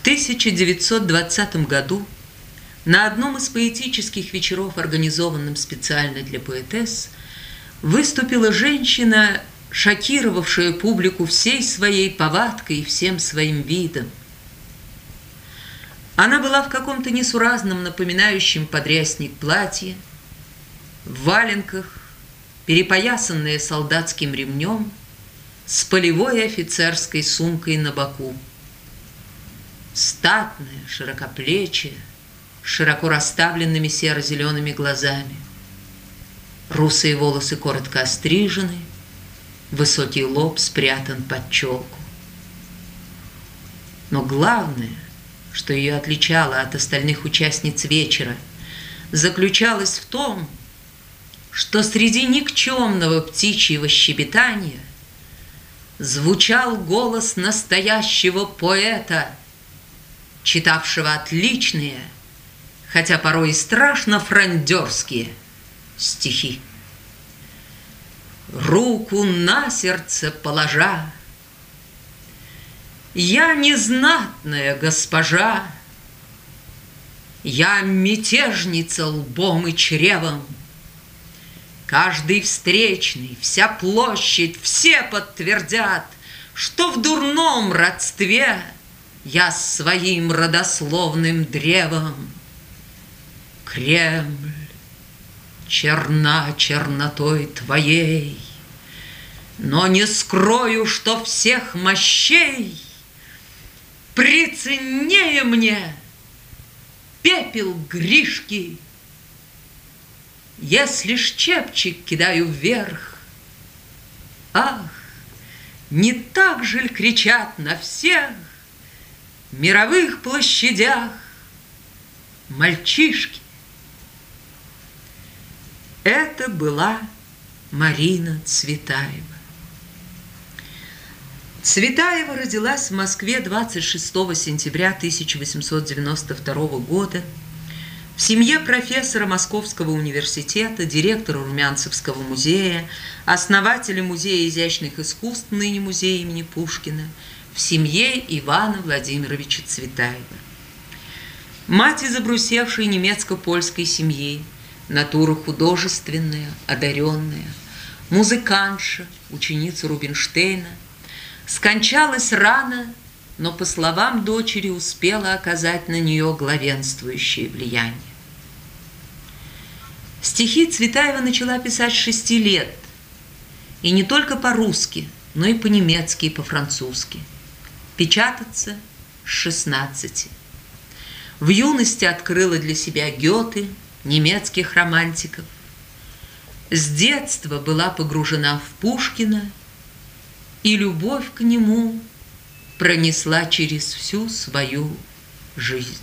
В 1920 году на одном из поэтических вечеров, организованном специально для поэтесс, выступила женщина, шокировавшая публику всей своей повадкой и всем своим видом. Она была в каком-то несуразном, напоминающем подрясник платье, в валенках, перепоясанная солдатским ремнем, с полевой офицерской сумкой на боку. Статная, широкоплечая, широко расставленными серо-зелеными глазами. Русые волосы коротко острижены, высокий лоб спрятан под челку. Но главное, что ее отличало от остальных участниц вечера, заключалось в том, что среди никчемного птичьего щебетания звучал голос настоящего поэта, читавшего отличные – хотя порой и страшно франдерские стихи. Руку на сердце положа, Я незнатная госпожа, Я мятежница лбом и чревом, Каждый встречный, вся площадь, все подтвердят, Что в дурном родстве Я своим родословным древом Кремль, черна чернотой твоей, Но не скрою, что всех мощей Приценнее мне пепел Гришки. Если ж чепчик кидаю вверх, Ах, не так же кричат на всех Мировых площадях мальчишки? Это была Марина Цветаева. Цветаева родилась в Москве 26 сентября 1892 года в семье профессора Московского университета, директора Румянцевского музея, основателя Музея изящных искусств, ныне музея имени Пушкина, в семье Ивана Владимировича Цветаева. Мать из немецко-польской семьи – натура художественная, одаренная, музыкантша, ученица Рубинштейна, скончалась рано, но, по словам дочери, успела оказать на нее главенствующее влияние. Стихи Цветаева начала писать шести лет, и не только по-русски, но и по-немецки и по-французски. Печататься с 16. В юности открыла для себя Гёте – немецких романтиков. С детства была погружена в Пушкина, и любовь к нему пронесла через всю свою жизнь.